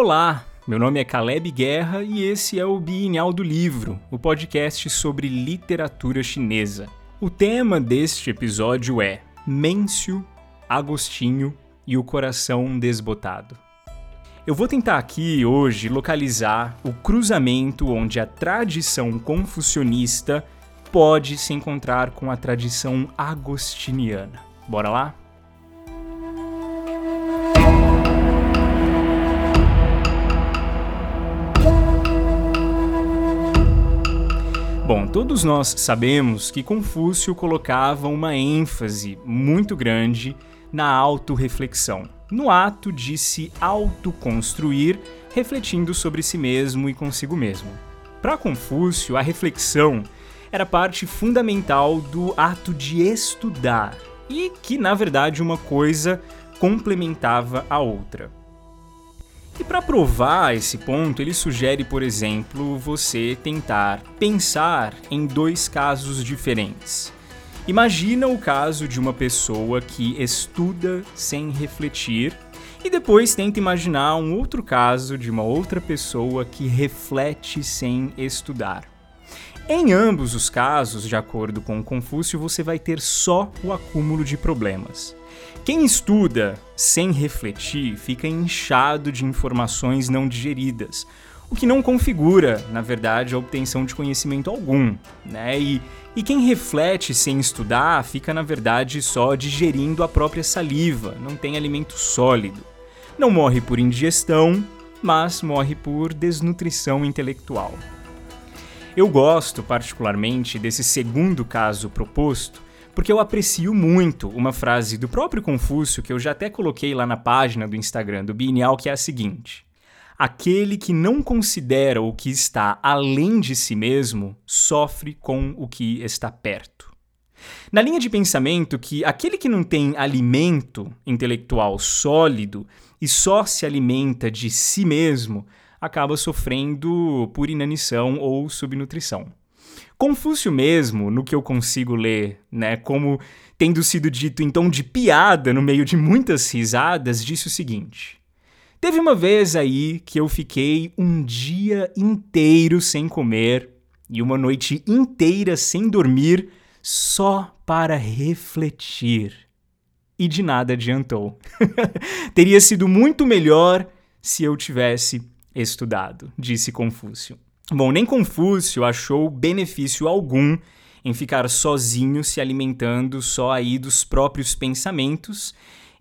Olá, meu nome é Caleb Guerra e esse é o Bienal do Livro, o podcast sobre literatura chinesa. O tema deste episódio é Mêncio, Agostinho e o Coração Desbotado. Eu vou tentar aqui hoje localizar o cruzamento onde a tradição confucionista pode se encontrar com a tradição agostiniana. Bora lá? Bom, todos nós sabemos que Confúcio colocava uma ênfase muito grande na autorreflexão, no ato de se autoconstruir, refletindo sobre si mesmo e consigo mesmo. Para Confúcio, a reflexão era parte fundamental do ato de estudar e que, na verdade, uma coisa complementava a outra. E para provar esse ponto, ele sugere, por exemplo, você tentar pensar em dois casos diferentes. Imagina o caso de uma pessoa que estuda sem refletir e depois tenta imaginar um outro caso de uma outra pessoa que reflete sem estudar. Em ambos os casos, de acordo com Confúcio, você vai ter só o acúmulo de problemas. Quem estuda sem refletir fica inchado de informações não digeridas, o que não configura, na verdade, a obtenção de conhecimento algum. Né? E, e quem reflete sem estudar fica, na verdade, só digerindo a própria saliva, não tem alimento sólido. Não morre por indigestão, mas morre por desnutrição intelectual. Eu gosto particularmente desse segundo caso proposto, porque eu aprecio muito uma frase do próprio Confúcio que eu já até coloquei lá na página do Instagram do Bienal, que é a seguinte: Aquele que não considera o que está além de si mesmo sofre com o que está perto. Na linha de pensamento que aquele que não tem alimento intelectual sólido e só se alimenta de si mesmo acaba sofrendo por inanição ou subnutrição. Confúcio mesmo, no que eu consigo ler, né, como tendo sido dito em tom de piada no meio de muitas risadas, disse o seguinte: Teve uma vez aí que eu fiquei um dia inteiro sem comer e uma noite inteira sem dormir só para refletir. E de nada adiantou. Teria sido muito melhor se eu tivesse estudado, disse Confúcio. Bom, nem Confúcio achou benefício algum em ficar sozinho se alimentando só aí dos próprios pensamentos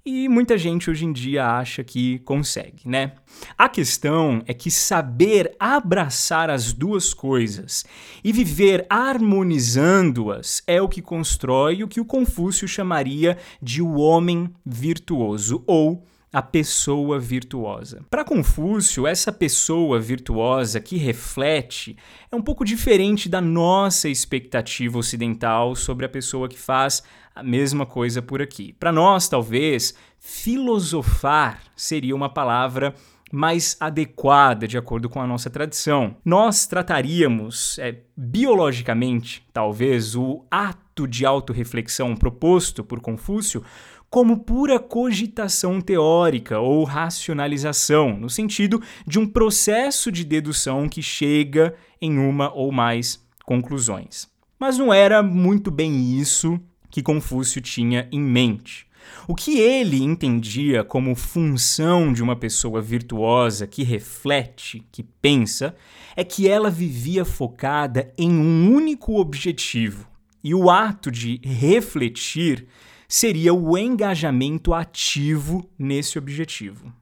e muita gente hoje em dia acha que consegue, né? A questão é que saber abraçar as duas coisas e viver harmonizando-as é o que constrói o que o Confúcio chamaria de o homem virtuoso ou a pessoa virtuosa. Para Confúcio, essa pessoa virtuosa que reflete é um pouco diferente da nossa expectativa ocidental sobre a pessoa que faz a mesma coisa por aqui. Para nós, talvez, filosofar seria uma palavra mais adequada de acordo com a nossa tradição. Nós trataríamos, é, biologicamente, talvez, o ato de autorreflexão proposto por Confúcio como pura cogitação teórica ou racionalização, no sentido de um processo de dedução que chega em uma ou mais conclusões. Mas não era muito bem isso que Confúcio tinha em mente. O que ele entendia como função de uma pessoa virtuosa que reflete, que pensa, é que ela vivia focada em um único objetivo. E o ato de refletir seria o engajamento ativo nesse objetivo.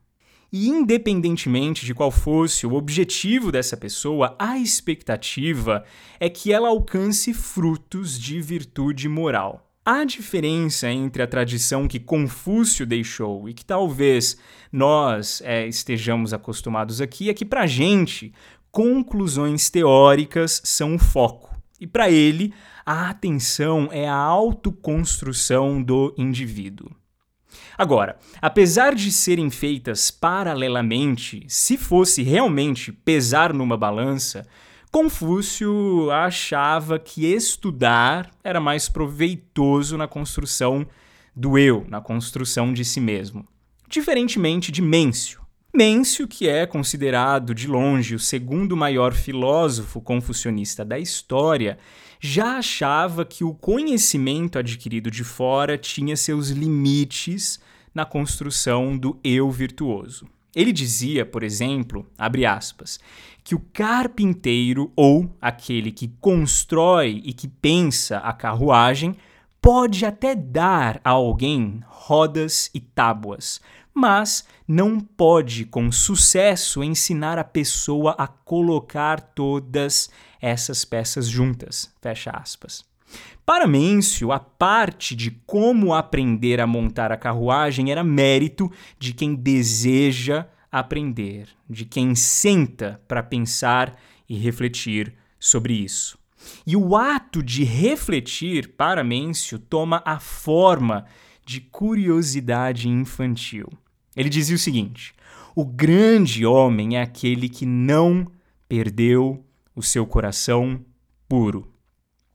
E independentemente de qual fosse o objetivo dessa pessoa, a expectativa é que ela alcance frutos de virtude moral. A diferença entre a tradição que Confúcio deixou e que talvez nós é, estejamos acostumados aqui é que, para gente, conclusões teóricas são o foco. E para ele, a atenção é a autoconstrução do indivíduo. Agora, apesar de serem feitas paralelamente, se fosse realmente pesar numa balança, Confúcio achava que estudar era mais proveitoso na construção do eu, na construção de si mesmo. Diferentemente de Mêncio. Mêncio, que é considerado de longe o segundo maior filósofo confucionista da história, já achava que o conhecimento adquirido de fora tinha seus limites na construção do eu virtuoso. Ele dizia, por exemplo, abre aspas, que o carpinteiro ou aquele que constrói e que pensa a carruagem pode até dar a alguém rodas e tábuas, mas não pode com sucesso ensinar a pessoa a colocar todas essas peças juntas. Fecha aspas. Para Mêncio, a parte de como aprender a montar a carruagem era mérito de quem deseja aprender, de quem senta para pensar e refletir sobre isso. E o ato de refletir, para Mêncio, toma a forma de curiosidade infantil. Ele dizia o seguinte: o grande homem é aquele que não perdeu o seu coração puro.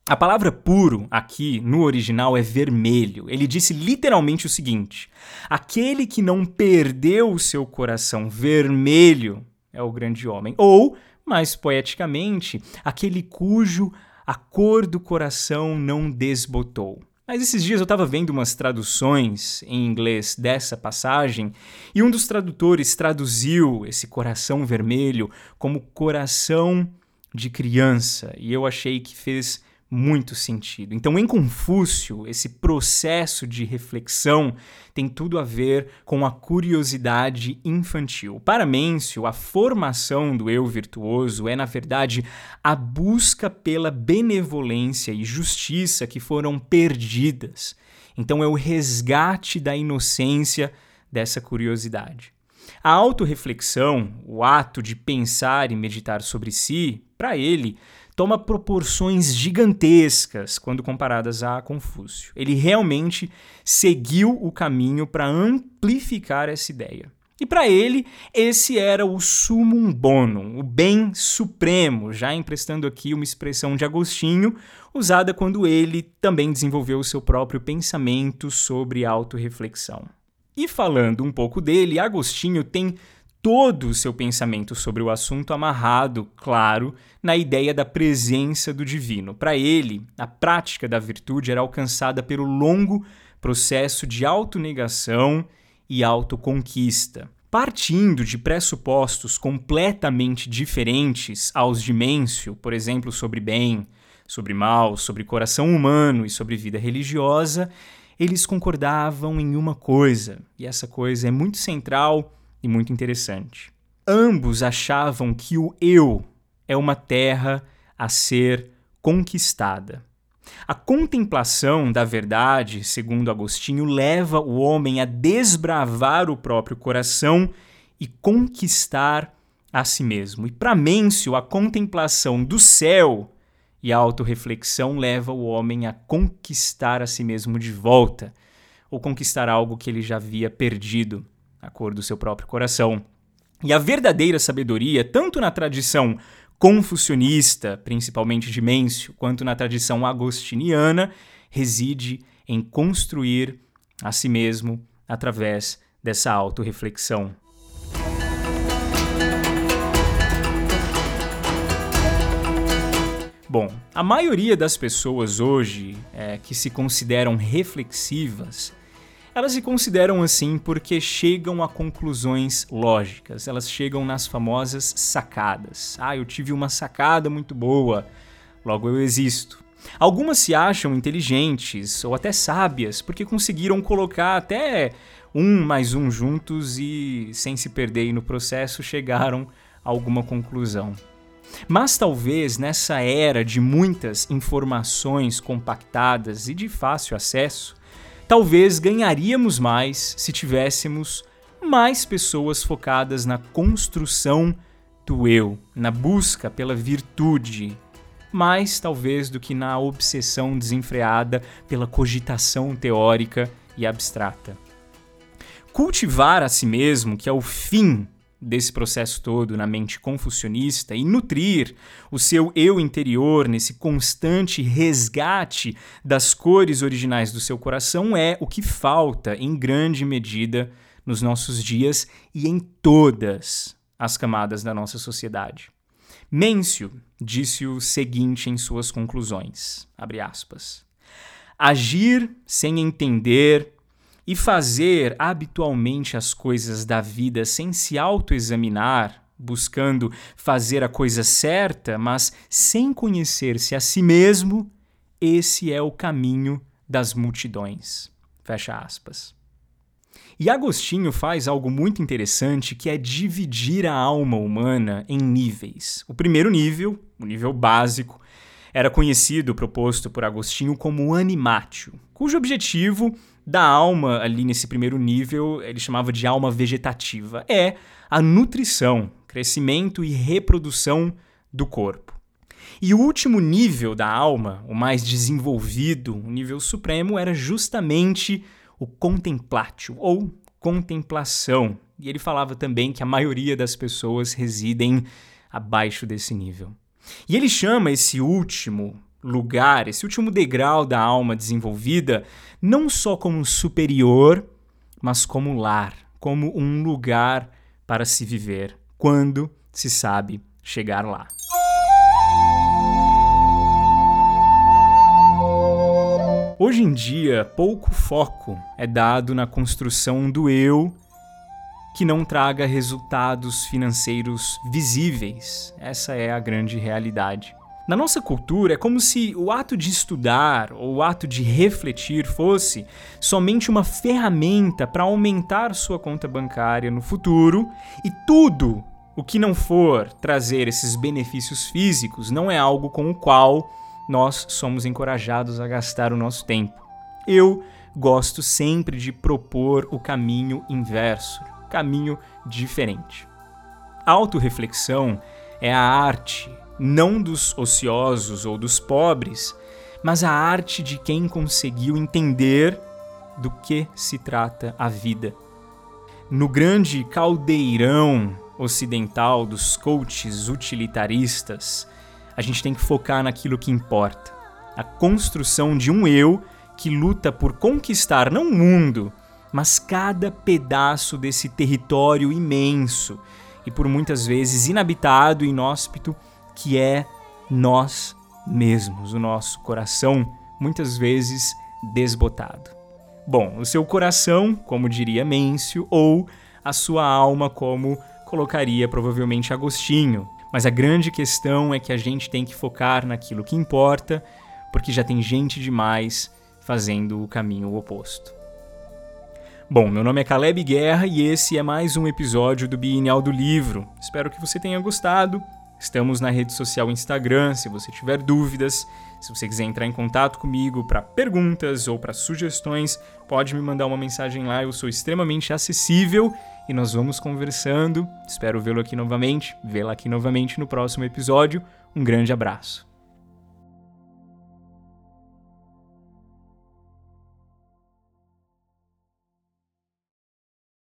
A palavra puro aqui no original é vermelho. Ele disse literalmente o seguinte: aquele que não perdeu o seu coração vermelho é o grande homem. Ou, mais poeticamente, aquele cujo a cor do coração não desbotou. Mas esses dias eu estava vendo umas traduções em inglês dessa passagem e um dos tradutores traduziu esse coração vermelho como coração de criança e eu achei que fez muito sentido. Então, em Confúcio, esse processo de reflexão tem tudo a ver com a curiosidade infantil. Para Mêncio, a formação do eu virtuoso é, na verdade, a busca pela benevolência e justiça que foram perdidas. Então, é o resgate da inocência dessa curiosidade. A autorreflexão, o ato de pensar e meditar sobre si, para ele, toma proporções gigantescas quando comparadas a Confúcio. Ele realmente seguiu o caminho para amplificar essa ideia. E para ele, esse era o sumum bonum, o bem supremo, já emprestando aqui uma expressão de Agostinho, usada quando ele também desenvolveu o seu próprio pensamento sobre autorreflexão. E falando um pouco dele, Agostinho tem todo o seu pensamento sobre o assunto amarrado, claro, na ideia da presença do divino. Para ele, a prática da virtude era alcançada pelo longo processo de autonegação e autoconquista. Partindo de pressupostos completamente diferentes aos de Mêncio, por exemplo, sobre bem, sobre mal, sobre coração humano e sobre vida religiosa, eles concordavam em uma coisa, e essa coisa é muito central e muito interessante. Ambos achavam que o eu é uma terra a ser conquistada. A contemplação da verdade, segundo Agostinho, leva o homem a desbravar o próprio coração e conquistar a si mesmo. E para Mêncio, a contemplação do céu e a autorreflexão leva o homem a conquistar a si mesmo de volta, ou conquistar algo que ele já havia perdido a cor do seu próprio coração. E a verdadeira sabedoria, tanto na tradição confucionista, principalmente de Mêncio, quanto na tradição agostiniana, reside em construir a si mesmo através dessa autorreflexão. Bom, a maioria das pessoas hoje é, que se consideram reflexivas elas se consideram assim porque chegam a conclusões lógicas, elas chegam nas famosas sacadas. Ah, eu tive uma sacada muito boa, logo eu existo. Algumas se acham inteligentes ou até sábias porque conseguiram colocar até um mais um juntos e, sem se perder no processo, chegaram a alguma conclusão. Mas talvez nessa era de muitas informações compactadas e de fácil acesso, Talvez ganharíamos mais se tivéssemos mais pessoas focadas na construção do eu, na busca pela virtude, mais talvez do que na obsessão desenfreada pela cogitação teórica e abstrata. Cultivar a si mesmo, que é o fim desse processo todo na mente confucionista e nutrir o seu eu interior nesse constante resgate das cores originais do seu coração é o que falta, em grande medida, nos nossos dias e em todas as camadas da nossa sociedade. Mêncio disse o seguinte em suas conclusões, aspas, Agir sem entender e fazer habitualmente as coisas da vida sem se autoexaminar, buscando fazer a coisa certa, mas sem conhecer-se a si mesmo, esse é o caminho das multidões. Fecha aspas. E Agostinho faz algo muito interessante que é dividir a alma humana em níveis. O primeiro nível, o nível básico, era conhecido, proposto por Agostinho como animatio, cujo objetivo da alma ali nesse primeiro nível ele chamava de alma vegetativa. É a nutrição, crescimento e reprodução do corpo. E o último nível da alma, o mais desenvolvido, o nível supremo, era justamente o contemplatio, ou contemplação. E ele falava também que a maioria das pessoas residem abaixo desse nível. E ele chama esse último lugar, esse último degrau da alma desenvolvida, não só como superior, mas como lar, como um lugar para se viver, quando se sabe chegar lá. Hoje em dia, pouco foco é dado na construção do eu que não traga resultados financeiros visíveis. Essa é a grande realidade. Na nossa cultura, é como se o ato de estudar ou o ato de refletir fosse somente uma ferramenta para aumentar sua conta bancária no futuro e tudo o que não for trazer esses benefícios físicos não é algo com o qual nós somos encorajados a gastar o nosso tempo. Eu gosto sempre de propor o caminho inverso, caminho diferente. Autoreflexão é a arte não dos ociosos ou dos pobres, mas a arte de quem conseguiu entender do que se trata a vida. No grande caldeirão ocidental dos coaches utilitaristas, a gente tem que focar naquilo que importa. A construção de um eu que luta por conquistar não o mundo, mas cada pedaço desse território imenso e por muitas vezes inabitado e inóspito que é nós mesmos, o nosso coração, muitas vezes desbotado. Bom, o seu coração, como diria Mêncio, ou a sua alma, como colocaria provavelmente Agostinho, mas a grande questão é que a gente tem que focar naquilo que importa, porque já tem gente demais fazendo o caminho oposto. Bom, meu nome é Caleb Guerra e esse é mais um episódio do Bienal do Livro. Espero que você tenha gostado. Estamos na rede social Instagram, se você tiver dúvidas, se você quiser entrar em contato comigo para perguntas ou para sugestões, pode me mandar uma mensagem lá, eu sou extremamente acessível e nós vamos conversando. Espero vê-lo aqui novamente, vê-la aqui novamente no próximo episódio. Um grande abraço.